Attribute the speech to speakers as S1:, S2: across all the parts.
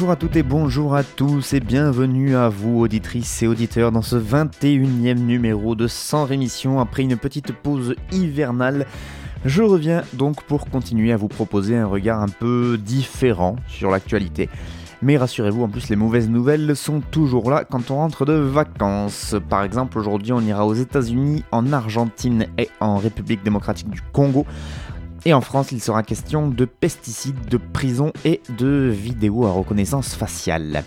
S1: Bonjour à toutes et bonjour à tous et bienvenue à vous auditrices et auditeurs dans ce 21e numéro de Sans Rémission après une petite pause hivernale. Je reviens donc pour continuer à vous proposer un regard un peu différent sur l'actualité. Mais rassurez-vous, en plus les mauvaises nouvelles sont toujours là quand on rentre de vacances. Par exemple, aujourd'hui on ira aux États-Unis, en Argentine et en République démocratique du Congo. Et en France, il sera question de pesticides, de prison et de vidéos à reconnaissance faciale.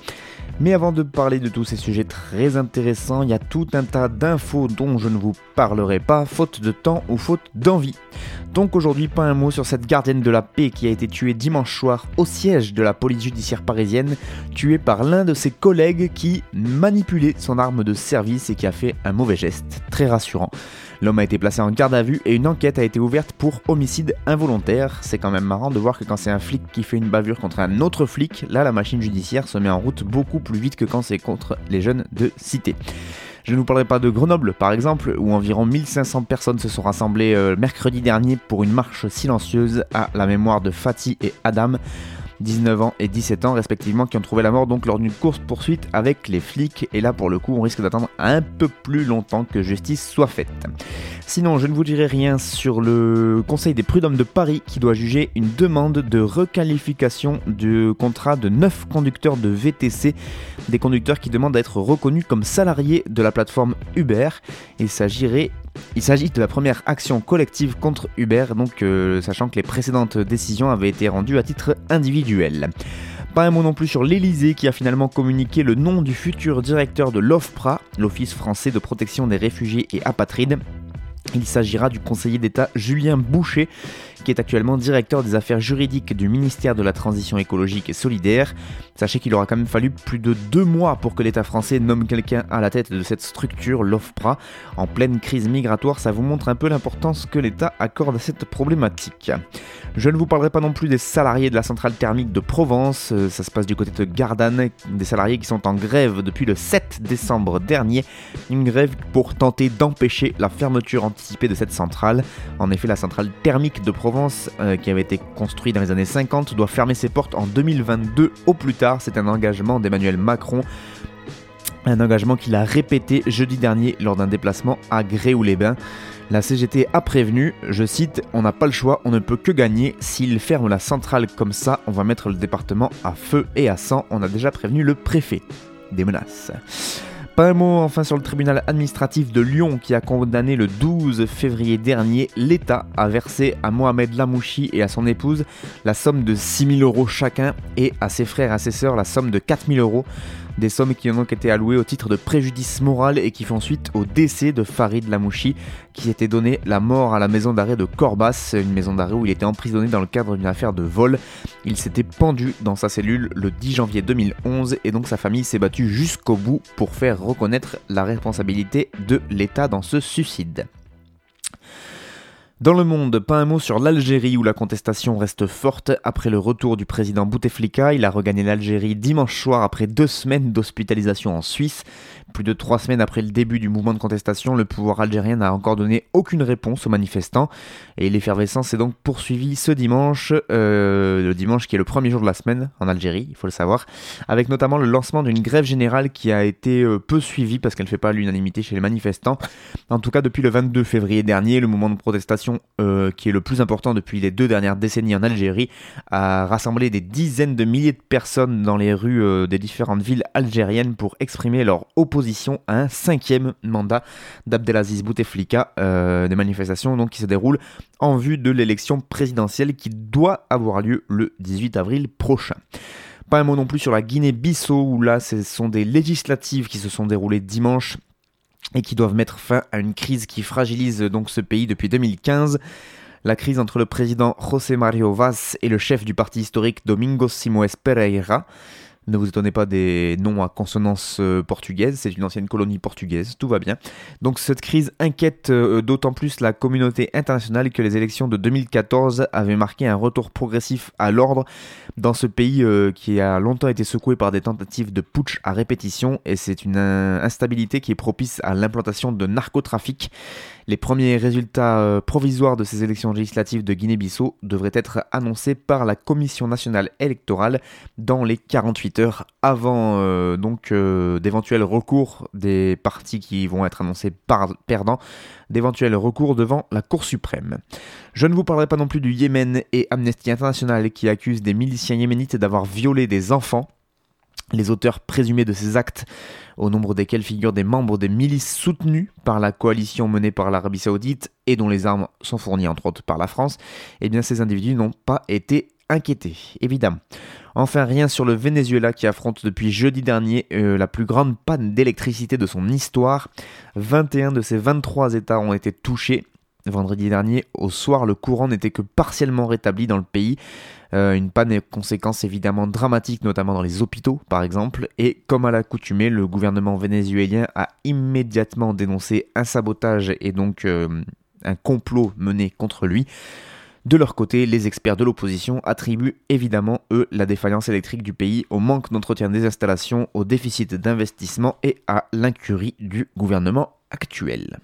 S1: Mais avant de parler de tous ces sujets très intéressants, il y a tout un tas d'infos dont je ne vous parlerai pas, faute de temps ou faute d'envie. Donc aujourd'hui, pas un mot sur cette gardienne de la paix qui a été tuée dimanche soir au siège de la police judiciaire parisienne, tuée par l'un de ses collègues qui manipulait son arme de service et qui a fait un mauvais geste. Très rassurant. L'homme a été placé en garde à vue et une enquête a été ouverte pour homicide involontaire. C'est quand même marrant de voir que quand c'est un flic qui fait une bavure contre un autre flic, là la machine judiciaire se met en route beaucoup plus vite que quand c'est contre les jeunes de cité. Je ne vous parlerai pas de Grenoble, par exemple, où environ 1500 personnes se sont rassemblées euh, mercredi dernier pour une marche silencieuse à la mémoire de Fatih et Adam, 19 ans et 17 ans respectivement, qui ont trouvé la mort donc lors d'une course-poursuite avec les flics. Et là, pour le coup, on risque d'attendre un peu plus longtemps que justice soit faite. Sinon, je ne vous dirai rien sur le Conseil des prud'hommes de Paris qui doit juger une demande de requalification du contrat de 9 conducteurs de VTC, des conducteurs qui demandent à être reconnus comme salariés de la plateforme Uber. Il s'agirait il s'agit de la première action collective contre Uber, donc euh, sachant que les précédentes décisions avaient été rendues à titre individuel. Pas un mot non plus sur l'Elysée qui a finalement communiqué le nom du futur directeur de l'OFPRA, l'Office français de protection des réfugiés et apatrides. Il s'agira du conseiller d'État Julien Boucher, qui est actuellement directeur des affaires juridiques du ministère de la Transition écologique et solidaire. Sachez qu'il aura quand même fallu plus de deux mois pour que l'État français nomme quelqu'un à la tête de cette structure, l'OFPRA. En pleine crise migratoire, ça vous montre un peu l'importance que l'État accorde à cette problématique. Je ne vous parlerai pas non plus des salariés de la centrale thermique de Provence, euh, ça se passe du côté de Gardanne, des salariés qui sont en grève depuis le 7 décembre dernier, une grève pour tenter d'empêcher la fermeture anticipée de cette centrale. En effet, la centrale thermique de Provence, euh, qui avait été construite dans les années 50, doit fermer ses portes en 2022 au plus tard. C'est un engagement d'Emmanuel Macron. Un engagement qu'il a répété jeudi dernier lors d'un déplacement à Gréoux-les-Bains. La CGT a prévenu, je cite, On n'a pas le choix, on ne peut que gagner. S'ils ferment la centrale comme ça, on va mettre le département à feu et à sang. On a déjà prévenu le préfet. Des menaces. Pas un mot enfin sur le tribunal administratif de Lyon qui a condamné le 12 février dernier l'État à verser à Mohamed Lamouchi et à son épouse la somme de 6 000 euros chacun et à ses frères et à ses sœurs la somme de 4 000 euros des sommes qui ont donc été allouées au titre de préjudice moral et qui font suite au décès de Farid Lamouchi, qui s'était donné la mort à la maison d'arrêt de Corbas, une maison d'arrêt où il était emprisonné dans le cadre d'une affaire de vol. Il s'était pendu dans sa cellule le 10 janvier 2011 et donc sa famille s'est battue jusqu'au bout pour faire reconnaître la responsabilité de l'État dans ce suicide. Dans le monde, pas un mot sur l'Algérie où la contestation reste forte après le retour du président Bouteflika. Il a regagné l'Algérie dimanche soir après deux semaines d'hospitalisation en Suisse. Plus de trois semaines après le début du mouvement de contestation, le pouvoir algérien n'a encore donné aucune réponse aux manifestants. Et l'effervescence s'est donc poursuivie ce dimanche, euh, le dimanche qui est le premier jour de la semaine en Algérie, il faut le savoir, avec notamment le lancement d'une grève générale qui a été euh, peu suivie parce qu'elle ne fait pas l'unanimité chez les manifestants. En tout cas, depuis le 22 février dernier, le mouvement de protestation, euh, qui est le plus important depuis les deux dernières décennies en Algérie, a rassemblé des dizaines de milliers de personnes dans les rues des différentes villes algériennes pour exprimer leur opposition à un cinquième mandat d'Abdelaziz Bouteflika, euh, des manifestations donc qui se déroulent en vue de l'élection présidentielle qui doit avoir lieu le 18 avril prochain. Pas un mot non plus sur la Guinée-Bissau où là ce sont des législatives qui se sont déroulées dimanche et qui doivent mettre fin à une crise qui fragilise donc ce pays depuis 2015. La crise entre le président José Mario Vaz et le chef du parti historique Domingos Simoes Pereira ne vous étonnez pas des noms à consonance euh, portugaise, c'est une ancienne colonie portugaise, tout va bien. Donc cette crise inquiète euh, d'autant plus la communauté internationale que les élections de 2014 avaient marqué un retour progressif à l'ordre dans ce pays euh, qui a longtemps été secoué par des tentatives de putsch à répétition et c'est une instabilité qui est propice à l'implantation de narcotrafic les premiers résultats provisoires de ces élections législatives de Guinée-Bissau devraient être annoncés par la Commission nationale électorale dans les 48 avant euh, donc euh, d'éventuels recours des partis qui vont être annoncés par perdants, d'éventuels recours devant la Cour suprême. Je ne vous parlerai pas non plus du Yémen et Amnesty International qui accusent des miliciens yéménites d'avoir violé des enfants. Les auteurs présumés de ces actes, au nombre desquels figurent des membres des milices soutenues par la coalition menée par l'Arabie saoudite et dont les armes sont fournies entre autres par la France, eh bien ces individus n'ont pas été inquiétés, évidemment. Enfin, rien sur le Venezuela qui affronte depuis jeudi dernier euh, la plus grande panne d'électricité de son histoire. 21 de ses 23 États ont été touchés. Vendredi dernier, au soir, le courant n'était que partiellement rétabli dans le pays. Euh, une panne et conséquences évidemment dramatiques, notamment dans les hôpitaux par exemple. Et comme à l'accoutumée, le gouvernement vénézuélien a immédiatement dénoncé un sabotage et donc euh, un complot mené contre lui. De leur côté, les experts de l'opposition attribuent évidemment, eux, la défaillance électrique du pays au manque d'entretien des installations, au déficit d'investissement et à l'incurie du gouvernement actuel.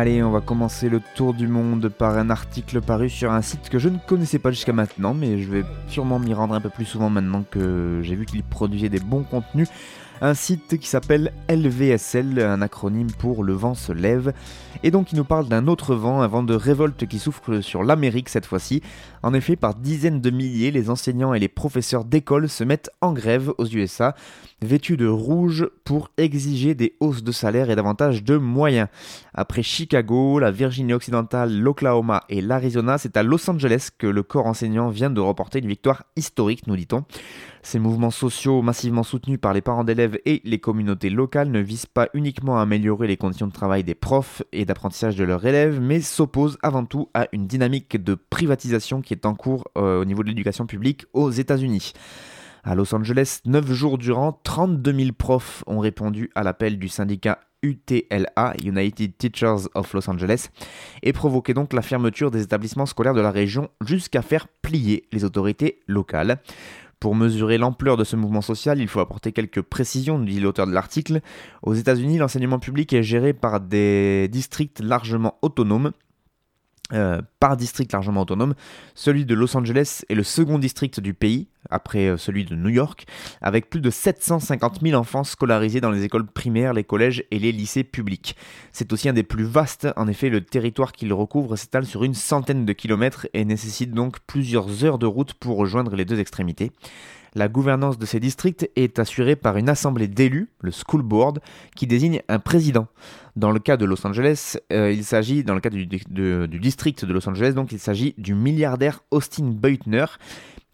S1: Allez, on va commencer le tour du monde par un article paru sur un site que je ne connaissais pas jusqu'à maintenant, mais je vais sûrement m'y rendre un peu plus souvent maintenant que j'ai vu qu'il produisait des bons contenus un site qui s'appelle LVSL, un acronyme pour Le vent se lève, et donc il nous parle d'un autre vent, un vent de révolte qui souffre sur l'Amérique cette fois-ci. En effet, par dizaines de milliers, les enseignants et les professeurs d'école se mettent en grève aux USA, vêtus de rouge pour exiger des hausses de salaire et davantage de moyens. Après Chicago, la Virginie occidentale, l'Oklahoma et l'Arizona, c'est à Los Angeles que le corps enseignant vient de remporter une victoire historique, nous dit-on. Ces mouvements sociaux massivement soutenus par les parents d'élèves et les communautés locales ne visent pas uniquement à améliorer les conditions de travail des profs et d'apprentissage de leurs élèves, mais s'opposent avant tout à une dynamique de privatisation qui est en cours euh, au niveau de l'éducation publique aux États-Unis. À Los Angeles, 9 jours durant, 32 000 profs ont répondu à l'appel du syndicat UTLA, United Teachers of Los Angeles, et provoqué donc la fermeture des établissements scolaires de la région jusqu'à faire plier les autorités locales. Pour mesurer l'ampleur de ce mouvement social, il faut apporter quelques précisions, dit l'auteur de l'article. Aux États-Unis, l'enseignement public est géré par des districts largement autonomes euh, par district largement autonome. Celui de Los Angeles est le second district du pays, après euh, celui de New York, avec plus de 750 000 enfants scolarisés dans les écoles primaires, les collèges et les lycées publics. C'est aussi un des plus vastes, en effet le territoire qu'il recouvre s'étale sur une centaine de kilomètres et nécessite donc plusieurs heures de route pour rejoindre les deux extrémités. La gouvernance de ces districts est assurée par une assemblée d'élus, le School Board, qui désigne un président. Dans le cas de Los Angeles, euh, il s'agit, dans le cas du, district de Los Angeles, donc il s'agit du milliardaire Austin Beutner,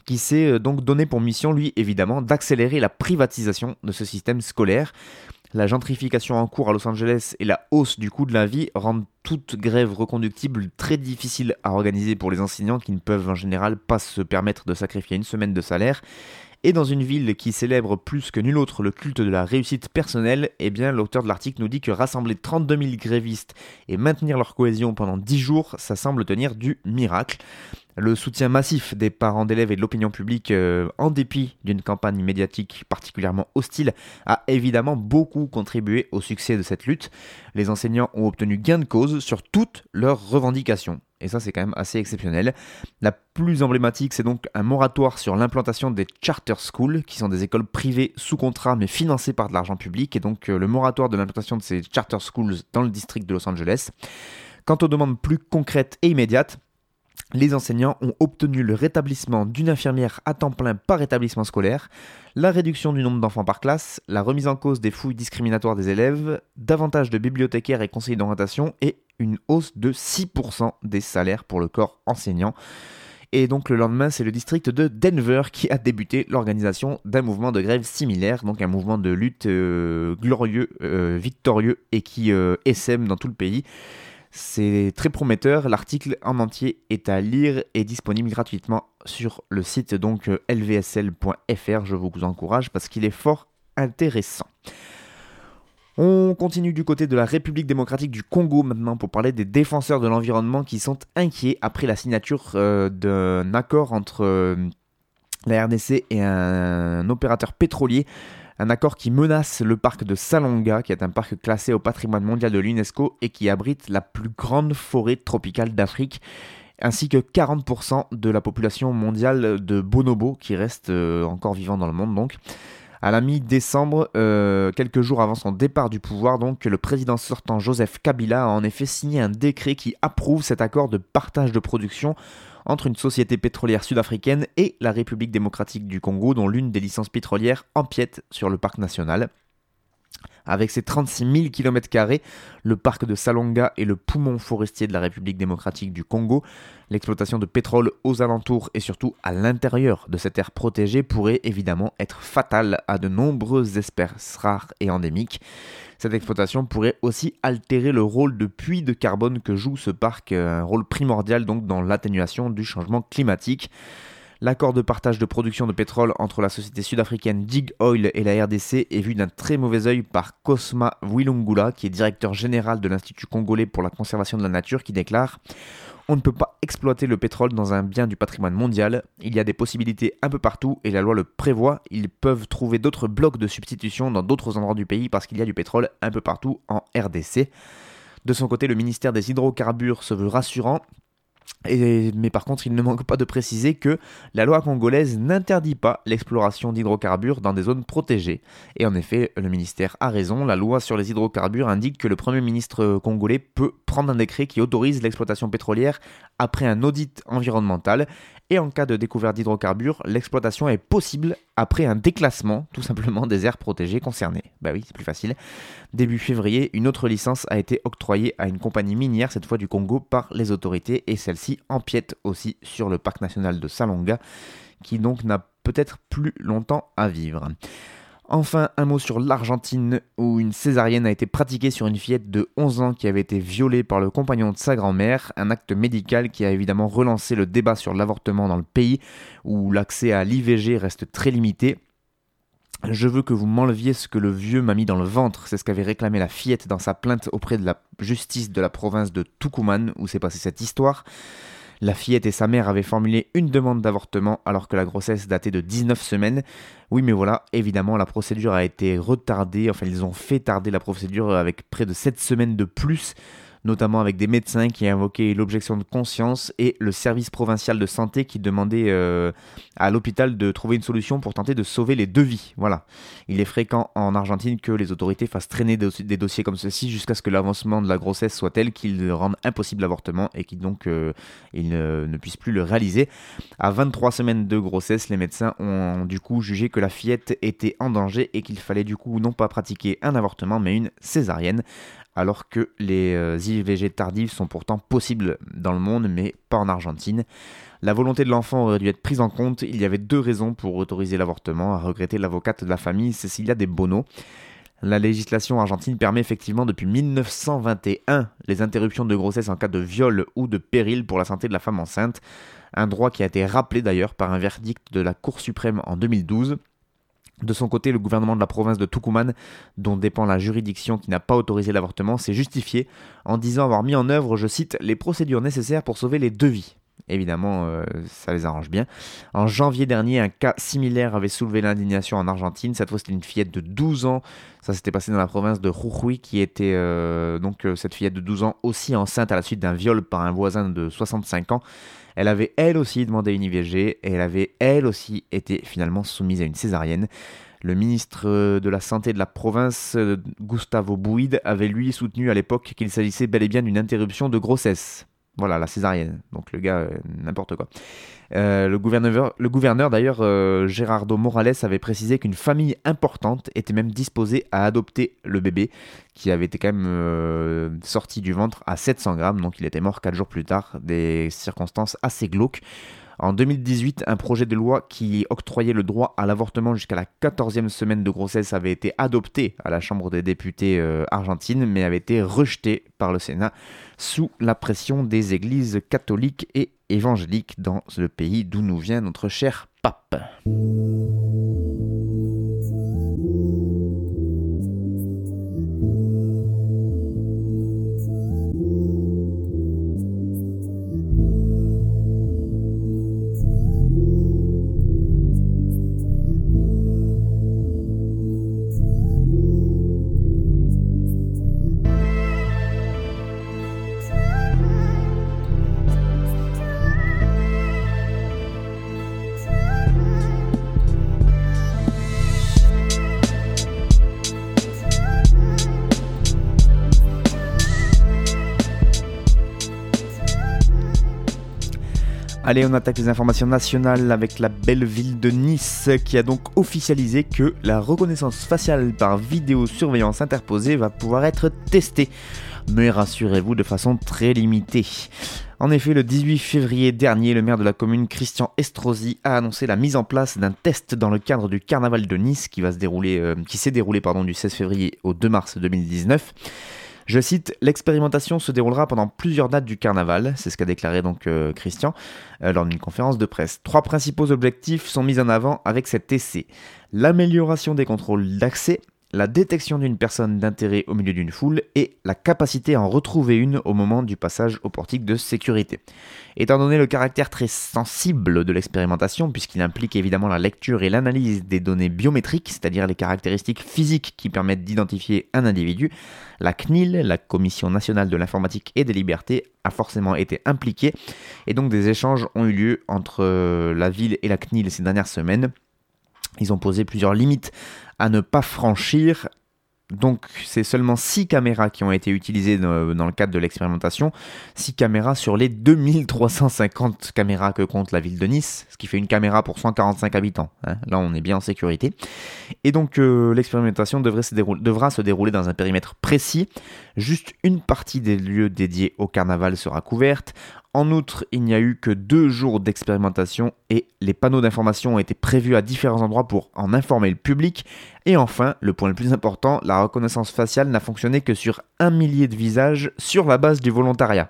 S1: qui s'est euh, donc donné pour mission, lui évidemment, d'accélérer la privatisation de ce système scolaire. La gentrification en cours à Los Angeles et la hausse du coût de la vie rendent toute grève reconductible très difficile à organiser pour les enseignants qui ne peuvent en général pas se permettre de sacrifier une semaine de salaire. Et dans une ville qui célèbre plus que nul autre le culte de la réussite personnelle, eh bien l'auteur de l'article nous dit que rassembler 32 000 grévistes et maintenir leur cohésion pendant 10 jours, ça semble tenir du miracle. Le soutien massif des parents d'élèves et de l'opinion publique, euh, en dépit d'une campagne médiatique particulièrement hostile, a évidemment beaucoup contribué au succès de cette lutte. Les enseignants ont obtenu gain de cause sur toutes leurs revendications. Et ça, c'est quand même assez exceptionnel. La plus emblématique, c'est donc un moratoire sur l'implantation des charter schools, qui sont des écoles privées sous contrat mais financées par de l'argent public. Et donc euh, le moratoire de l'implantation de ces charter schools dans le district de Los Angeles. Quant aux demandes plus concrètes et immédiates, les enseignants ont obtenu le rétablissement d'une infirmière à temps plein par établissement scolaire, la réduction du nombre d'enfants par classe, la remise en cause des fouilles discriminatoires des élèves, davantage de bibliothécaires et conseillers d'orientation et une hausse de 6% des salaires pour le corps enseignant. Et donc le lendemain, c'est le district de Denver qui a débuté l'organisation d'un mouvement de grève similaire, donc un mouvement de lutte euh, glorieux, euh, victorieux et qui euh, essaime dans tout le pays. C'est très prometteur. L'article en entier est à lire et disponible gratuitement sur le site donc euh, lvsl.fr. Je vous encourage parce qu'il est fort intéressant. On continue du côté de la République démocratique du Congo maintenant pour parler des défenseurs de l'environnement qui sont inquiets après la signature euh, d'un accord entre euh, la RDC et un opérateur pétrolier un accord qui menace le parc de Salonga, qui est un parc classé au patrimoine mondial de l'UNESCO et qui abrite la plus grande forêt tropicale d'Afrique ainsi que 40% de la population mondiale de bonobos qui reste euh, encore vivant dans le monde donc. À la mi-décembre, euh, quelques jours avant son départ du pouvoir, donc, le président sortant Joseph Kabila a en effet signé un décret qui approuve cet accord de partage de production entre une société pétrolière sud-africaine et la République démocratique du Congo, dont l'une des licences pétrolières empiète sur le parc national. Avec ses 36 000 km, le parc de Salonga est le poumon forestier de la République démocratique du Congo. L'exploitation de pétrole aux alentours et surtout à l'intérieur de cette aire protégée pourrait évidemment être fatale à de nombreuses espèces rares et endémiques. Cette exploitation pourrait aussi altérer le rôle de puits de carbone que joue ce parc, un rôle primordial donc dans l'atténuation du changement climatique. L'accord de partage de production de pétrole entre la société sud-africaine Dig Oil et la RDC est vu d'un très mauvais œil par Cosma Wilungula, qui est directeur général de l'Institut congolais pour la conservation de la nature, qui déclare On ne peut pas exploiter le pétrole dans un bien du patrimoine mondial. Il y a des possibilités un peu partout et la loi le prévoit. Ils peuvent trouver d'autres blocs de substitution dans d'autres endroits du pays parce qu'il y a du pétrole un peu partout en RDC. De son côté, le ministère des Hydrocarbures se veut rassurant mais par contre, il ne manque pas de préciser que la loi congolaise n'interdit pas l'exploration d'hydrocarbures dans des zones protégées. Et en effet, le ministère a raison, la loi sur les hydrocarbures indique que le Premier ministre congolais peut prendre un décret qui autorise l'exploitation pétrolière après un audit environnemental et en cas de découverte d'hydrocarbures, l'exploitation est possible après un déclassement tout simplement des aires protégées concernées. Bah oui, c'est plus facile. Début février, une autre licence a été octroyée à une compagnie minière, cette fois du Congo, par les autorités et celle-ci empiète aussi sur le parc national de Salonga, qui donc n'a peut-être plus longtemps à vivre. Enfin, un mot sur l'Argentine, où une césarienne a été pratiquée sur une fillette de 11 ans qui avait été violée par le compagnon de sa grand-mère, un acte médical qui a évidemment relancé le débat sur l'avortement dans le pays, où l'accès à l'IVG reste très limité. Je veux que vous m'enleviez ce que le vieux m'a mis dans le ventre, c'est ce qu'avait réclamé la fillette dans sa plainte auprès de la justice de la province de Tucumán, où s'est passée cette histoire. La fillette et sa mère avaient formulé une demande d'avortement alors que la grossesse datait de 19 semaines. Oui, mais voilà, évidemment, la procédure a été retardée. Enfin, ils ont fait tarder la procédure avec près de 7 semaines de plus notamment avec des médecins qui invoquaient l'objection de conscience et le service provincial de santé qui demandait euh, à l'hôpital de trouver une solution pour tenter de sauver les deux vies. Voilà. Il est fréquent en Argentine que les autorités fassent traîner des, dossiers comme ceci jusqu'à ce que l'avancement de la grossesse soit tel qu'il rende impossible l'avortement et qu'il donc euh, il ne, ne, puisse plus le réaliser. À 23 semaines de grossesse, les médecins ont du coup jugé que la fillette était en danger et qu'il fallait du coup non pas pratiquer un avortement mais une césarienne alors que les euh, IVG tardives sont pourtant possibles dans le monde, mais pas en Argentine. La volonté de l'enfant aurait dû être prise en compte. Il y avait deux raisons pour autoriser l'avortement, a regretté l'avocate de la famille Cecilia De Bono. La législation argentine permet effectivement depuis 1921 les interruptions de grossesse en cas de viol ou de péril pour la santé de la femme enceinte, un droit qui a été rappelé d'ailleurs par un verdict de la Cour suprême en 2012. De son côté, le gouvernement de la province de Tucumán, dont dépend la juridiction qui n'a pas autorisé l'avortement, s'est justifié en disant avoir mis en œuvre, je cite, les procédures nécessaires pour sauver les deux vies. Évidemment, euh, ça les arrange bien. En janvier dernier, un cas similaire avait soulevé l'indignation en Argentine. Cette fois, c'était une fillette de 12 ans. Ça s'était passé dans la province de Jujuy, qui était euh, donc euh, cette fillette de 12 ans aussi enceinte à la suite d'un viol par un voisin de 65 ans. Elle avait elle aussi demandé une IVG et elle avait elle aussi été finalement soumise à une césarienne. Le ministre de la Santé de la province, Gustavo Bouid, avait lui soutenu à l'époque qu'il s'agissait bel et bien d'une interruption de grossesse. Voilà, la césarienne. Donc le gars, euh, n'importe quoi. Euh, le gouverneur, le gouverneur d'ailleurs, euh, Gerardo Morales, avait précisé qu'une famille importante était même disposée à adopter le bébé, qui avait été quand même sorti du ventre à 700 grammes, donc il était mort 4 jours plus tard, des circonstances assez glauques. En 2018, un projet de loi qui octroyait le droit à l'avortement jusqu'à la 14e semaine de grossesse avait été adopté à la Chambre des députés argentine, mais avait été rejeté par le Sénat sous la pression des églises catholiques et évangéliques dans le pays d'où nous vient notre cher pape. Allez, on attaque les informations nationales avec la belle ville de Nice qui a donc officialisé que la reconnaissance faciale par vidéosurveillance interposée va pouvoir être testée. Mais rassurez-vous de façon très limitée. En effet, le 18 février dernier, le maire de la commune, Christian Estrosi, a annoncé la mise en place d'un test dans le cadre du carnaval de Nice qui va se dérouler, euh, s'est déroulé du 16 février au 2 mars 2019. Je cite, l'expérimentation se déroulera pendant plusieurs dates du carnaval, c'est ce qu'a déclaré donc euh, Christian euh, lors d'une conférence de presse. Trois principaux objectifs sont mis en avant avec cet essai. L'amélioration des contrôles d'accès, la détection d'une personne d'intérêt au milieu d'une foule et la capacité à en retrouver une au moment du passage au portique de sécurité. Étant donné le caractère très sensible de l'expérimentation, puisqu'il implique évidemment la lecture et l'analyse des données biométriques, c'est-à-dire les caractéristiques physiques qui permettent d'identifier un individu, la CNIL, la Commission nationale de l'informatique et des libertés, a forcément été impliquée, et donc des échanges ont eu lieu entre euh, la ville et la CNIL ces dernières semaines. Ils ont posé plusieurs limites à ne pas franchir donc c'est seulement 6 caméras qui ont été utilisées dans, le cadre de l'expérimentation, 6 caméras sur les 2350 caméras que compte la ville de Nice, ce qui fait une caméra pour 145 habitants. Hein. Là on est bien en sécurité. Et donc euh, l'expérimentation devra se dérouler dans un périmètre précis, juste une partie des lieux dédiés au carnaval sera couverte, en outre, il n'y a eu que deux jours d'expérimentation et les panneaux d'information ont été prévus à différents endroits pour en informer le public. Et enfin, le point le plus important, la reconnaissance faciale n'a fonctionné que sur un millier de visages sur la base du volontariat.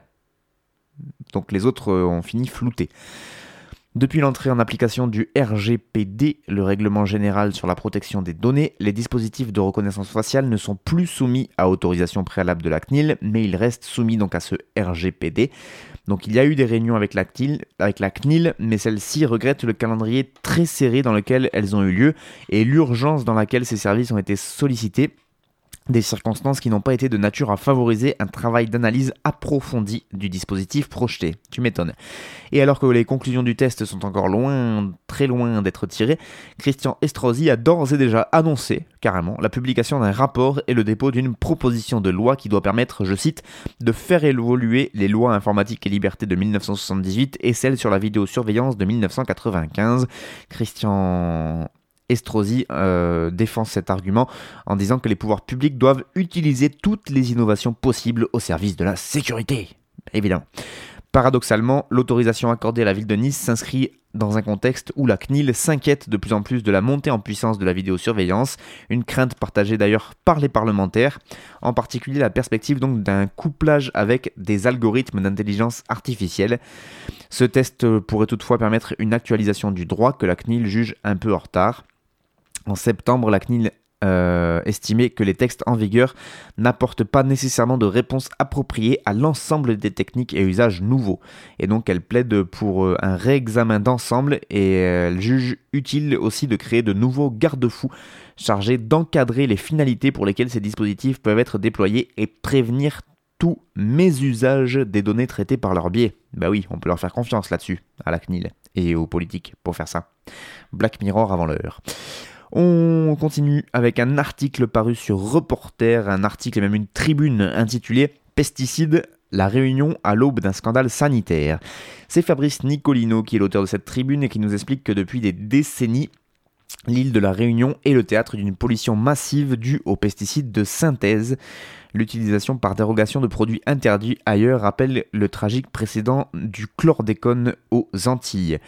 S1: Donc les autres euh, ont fini floutés. Depuis l'entrée en application du RGPD, le règlement général sur la protection des données, les dispositifs de reconnaissance faciale ne sont plus soumis à autorisation préalable de la CNIL, mais ils restent soumis donc à ce RGPD. Donc il y a eu des réunions avec la CNIL, mais celles-ci regrettent le calendrier très serré dans lequel elles ont eu lieu et l'urgence dans laquelle ces services ont été sollicités des circonstances qui n'ont pas été de nature à favoriser un travail d'analyse approfondi du dispositif projeté. Tu m'étonnes. Et alors que les conclusions du test sont encore loin, très loin d'être tirées, Christian Estrosi a d'ores et déjà annoncé, carrément, la publication d'un rapport et le dépôt d'une proposition de loi qui doit permettre, je cite, de faire évoluer les lois informatiques et libertés de 1978 et celles sur la vidéosurveillance de 1995. Christian Estrosi euh, défend cet argument en disant que les pouvoirs publics doivent utiliser toutes les innovations possibles au service de la sécurité. Évidemment. Paradoxalement, l'autorisation accordée à la ville de Nice s'inscrit dans un contexte où la CNIL s'inquiète de plus en plus de la montée en puissance de la vidéosurveillance, une crainte partagée d'ailleurs par les parlementaires, en particulier la perspective donc d'un couplage avec des algorithmes d'intelligence artificielle. Ce test pourrait toutefois permettre une actualisation du droit que la CNIL juge un peu en retard. En septembre, la CNIL euh, estimé que les textes en vigueur n'apportent pas nécessairement de réponse appropriée à l'ensemble des techniques et usages nouveaux. Et donc elle plaide pour euh, un réexamen d'ensemble et elle juge utile aussi de créer de nouveaux garde-fous chargés d'encadrer les finalités pour lesquelles ces dispositifs peuvent être déployés et prévenir tous mésusages des données traitées par leur biais. Bah oui, on peut leur faire confiance là-dessus, à la CNIL et aux politiques pour faire ça. Black Mirror avant l'heure. On continue avec un article paru sur Reporter, un article et même une tribune intitulée Pesticides, la réunion à l'aube d'un scandale sanitaire. C'est Fabrice Nicolino qui est l'auteur de cette tribune et qui nous explique que depuis des décennies, L'île de la Réunion est le théâtre d'une pollution massive due aux pesticides de synthèse. L'utilisation par dérogation de produits interdits ailleurs rappelle le tragique précédent du chlordécone aux Antilles.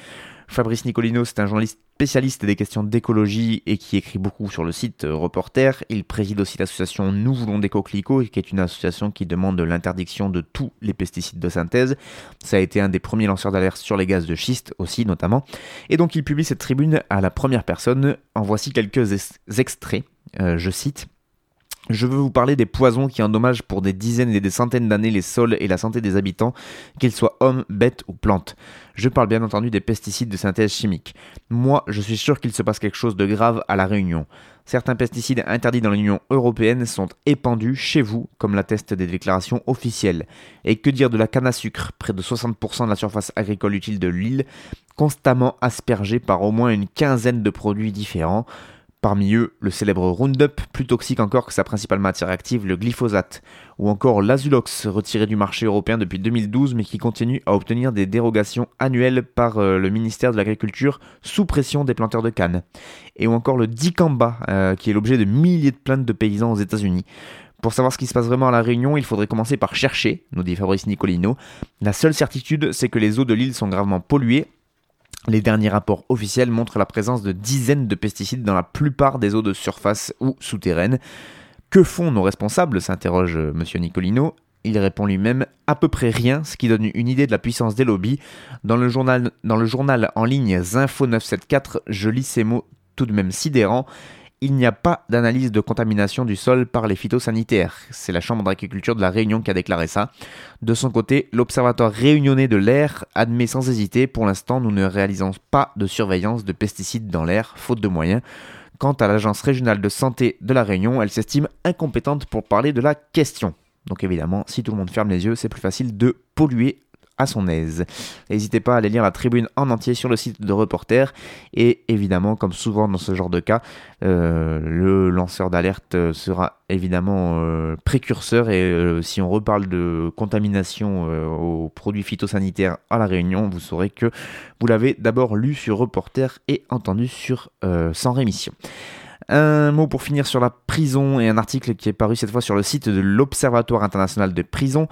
S1: Fabrice Nicolino, c'est un journaliste spécialiste des questions d'écologie et qui écrit beaucoup sur le site euh, Reporter. Il préside aussi l'association Nous voulons des coquelicots, qui est une association qui demande l'interdiction de tous les pesticides de synthèse. Ça a été un des premiers lanceurs d'alerte sur les gaz de schiste aussi notamment. Et donc il publie cette tribune à la première personne. En voici quelques extraits. Euh, je cite. Je veux vous parler des poisons qui endommagent pour des dizaines et des centaines d'années les sols et la santé des habitants, qu'ils soient hommes, bêtes ou plantes. Je parle bien entendu des pesticides de synthèse chimique. Moi, je suis sûr qu'il se passe quelque chose de grave à La Réunion. Certains pesticides interdits dans l'Union européenne sont épandus chez vous, comme l'attestent des déclarations officielles. Et que dire de la canne à sucre, près de 60% de la surface agricole utile de l'île, constamment aspergée par au moins une quinzaine de produits différents Parmi eux, le célèbre Roundup, plus toxique encore que sa principale matière active, le glyphosate, ou encore l'Azulox, retiré du marché européen depuis 2012 mais qui continue à obtenir des dérogations annuelles par euh, le ministère de l'Agriculture sous pression des planteurs de canne. Et ou encore le dicamba, euh, qui est l'objet de milliers de plaintes de paysans aux États-Unis. Pour savoir ce qui se passe vraiment à La Réunion, il faudrait commencer par chercher, nous dit Fabrice Nicolino. La seule certitude, c'est que les eaux de l'île sont gravement polluées les derniers rapports officiels montrent la présence de dizaines de pesticides dans la plupart des eaux de surface ou souterraines. Que font nos responsables? s'interroge euh, M. Nicolino. Il répond lui-même à peu près rien, ce qui donne une idée de la puissance des lobbies. Dans le journal, dans le journal en ligne Zinfo 974, je lis ces mots tout de même sidérants il n'y a pas d'analyse de contamination du sol par les phytosanitaires. C'est la Chambre d'agriculture de la Réunion qui a déclaré ça. De son côté, l'Observatoire réunionnais de l'air admet sans hésiter, pour l'instant, nous ne réalisons pas de surveillance de pesticides dans l'air, faute de moyens. Quant à l'Agence régionale de santé de la Réunion, elle s'estime incompétente pour parler de la question. Donc évidemment, si tout le monde ferme les yeux, c'est plus facile de polluer à son aise. N'hésitez pas à aller lire la tribune en entier sur le site de Reporter. Et évidemment, comme souvent dans ce genre de cas, euh, le lanceur d'alerte sera évidemment euh, précurseur. Et euh, si on reparle de contamination aux produits phytosanitaires à La Réunion, vous saurez que vous l'avez d'abord lu sur Reporter et entendu sur Sans Rémission. Un mot pour finir sur la prison et un article qui est paru cette fois sur le site de l'Observatoire international de prison.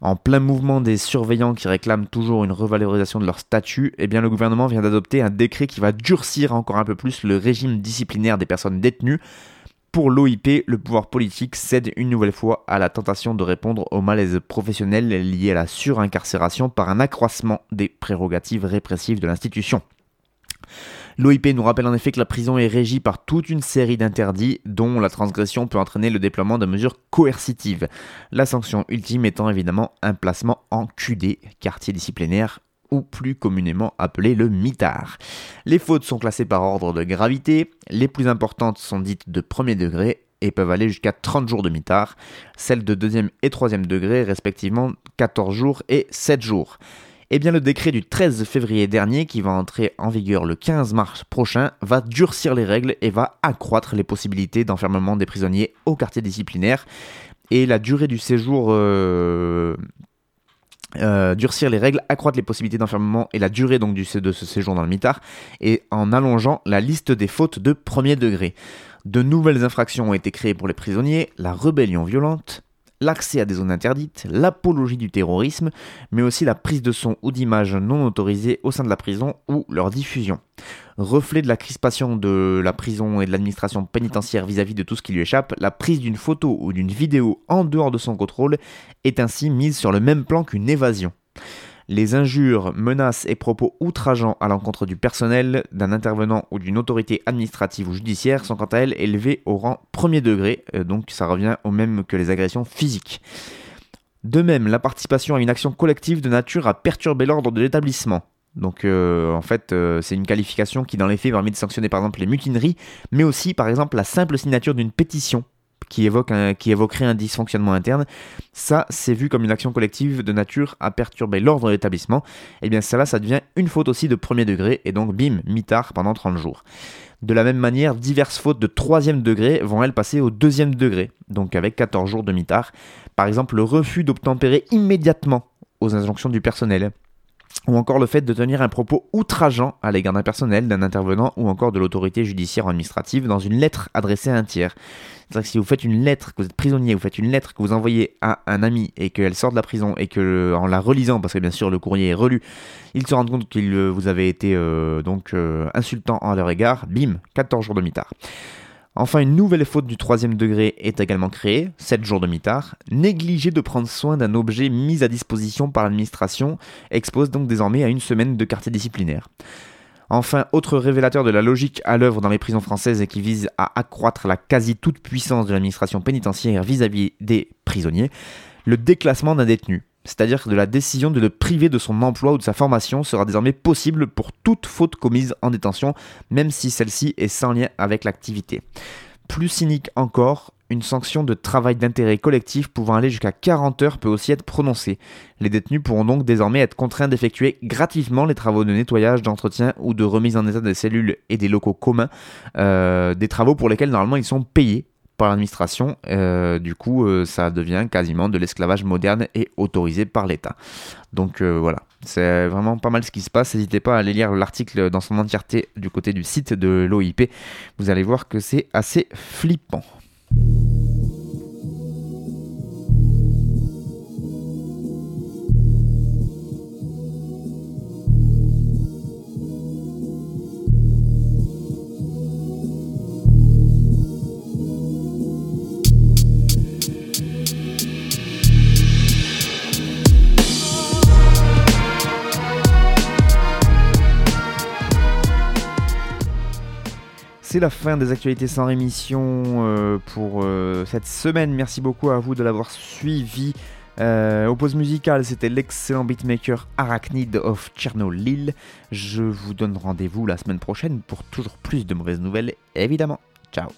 S1: En plein mouvement des surveillants qui réclament toujours une revalorisation de leur statut, eh bien le gouvernement vient d'adopter un décret qui va durcir encore un peu plus le régime disciplinaire des personnes détenues. Pour l'OIP, le pouvoir politique cède une nouvelle fois à la tentation de répondre au malaise professionnel lié à la surincarcération par un accroissement des prérogatives répressives de l'institution. L'OIP nous rappelle en effet que la prison est régie par toute une série d'interdits dont la transgression peut entraîner le déploiement de mesures coercitives. La sanction ultime étant évidemment un placement en QD, quartier disciplinaire ou plus communément appelé le mitard. Les fautes sont classées par ordre de gravité, les plus importantes sont dites de premier degré et peuvent aller jusqu'à 30 jours de mitard, celles de deuxième et troisième degré respectivement 14 jours et 7 jours. Eh bien, le décret du 13 février dernier, qui va entrer en vigueur le 15 mars prochain, va durcir les règles et va accroître les possibilités d'enfermement des prisonniers au quartier disciplinaire. Et la durée du séjour euh, euh, durcir les règles, accroître les possibilités d'enfermement et la durée donc de ce séjour dans le mitard, et en allongeant la liste des fautes de premier degré. De nouvelles infractions ont été créées pour les prisonniers, la rébellion violente, l'accès à des zones interdites, l'apologie du terrorisme, mais aussi la prise de son ou d'images non autorisées au sein de la prison ou leur diffusion. Reflet de la crispation de la prison et de l'administration pénitentiaire vis-à-vis de tout ce qui lui échappe, la prise d'une photo ou d'une vidéo en dehors de son contrôle est ainsi mise sur le même plan qu'une évasion. Les injures, menaces et propos outrageants à l'encontre du personnel, d'un intervenant ou d'une autorité administrative ou judiciaire sont quant à elles élevées au rang premier degré, euh, donc ça revient au même que les agressions physiques. De même, la participation à une action collective de nature à perturber l'ordre de l'établissement. Donc euh, en fait, euh, c'est une qualification qui dans les faits permet de sanctionner par exemple les mutineries, mais aussi par exemple la simple signature d'une pétition qui, évoque qui évoquerait un dysfonctionnement interne, ça c'est vu comme une action collective de nature à perturber l'ordre de l'établissement, et eh bien ça là ça devient une faute aussi de premier degré, et donc bim, mitard pendant 30 jours. De la même manière, diverses fautes de troisième degré vont elles passer au deuxième degré, donc avec 14 jours de mitard. Par exemple, le refus d'obtempérer immédiatement aux injonctions du personnel, ou encore le fait de tenir un propos outrageant à l'égard d'un personnel, d'un intervenant ou encore de l'autorité judiciaire ou administrative dans une lettre adressée à un tiers. C'est-à-dire que si vous faites une lettre, que vous êtes prisonnier, vous faites une lettre que vous envoyez à un ami et qu'elle sort de la prison et que en la relisant, parce que bien sûr le courrier est relu, il se rend compte que euh, vous avez été euh, donc euh, insultant à leur égard, bim, 14 jours de mitard. Enfin, une nouvelle faute du troisième degré est également créée, 7 jours de mitard. Négliger de prendre soin d'un objet mis à disposition par l'administration expose donc désormais à une semaine de quartier disciplinaire. Enfin, autre révélateur de la logique à l'œuvre dans les prisons françaises et qui vise à accroître la quasi toute puissance de l'administration pénitentiaire vis-à-vis des prisonniers, le déclassement d'un détenu. C'est-à-dire que la décision de le priver de son emploi ou de sa formation sera désormais possible pour toute faute commise en détention, même si celle-ci est sans lien avec l'activité. Plus cynique encore, une sanction de travail d'intérêt collectif pouvant aller jusqu'à 40 heures peut aussi être prononcée. Les détenus pourront donc désormais être contraints d'effectuer gratuitement les travaux de nettoyage, d'entretien ou de remise en état des cellules et des locaux communs, euh, des travaux pour lesquels normalement ils sont payés par l'administration. Euh, du coup, euh, ça devient quasiment de l'esclavage moderne et autorisé par l'État. Donc voilà, c'est vraiment pas mal ce qui se passe. N'hésitez pas à aller lire l'article dans son entièreté du côté du site de l'OIP. Vous allez voir que c'est assez flippant. C'est la fin des actualités sans rémission euh, pour euh, cette semaine. Merci beaucoup à vous de l'avoir suivi. Euh, au pause musicale, c'était l'excellent beatmaker Arachnid of Lille. Je vous donne rendez-vous la semaine prochaine pour toujours plus de mauvaises nouvelles, évidemment. Ciao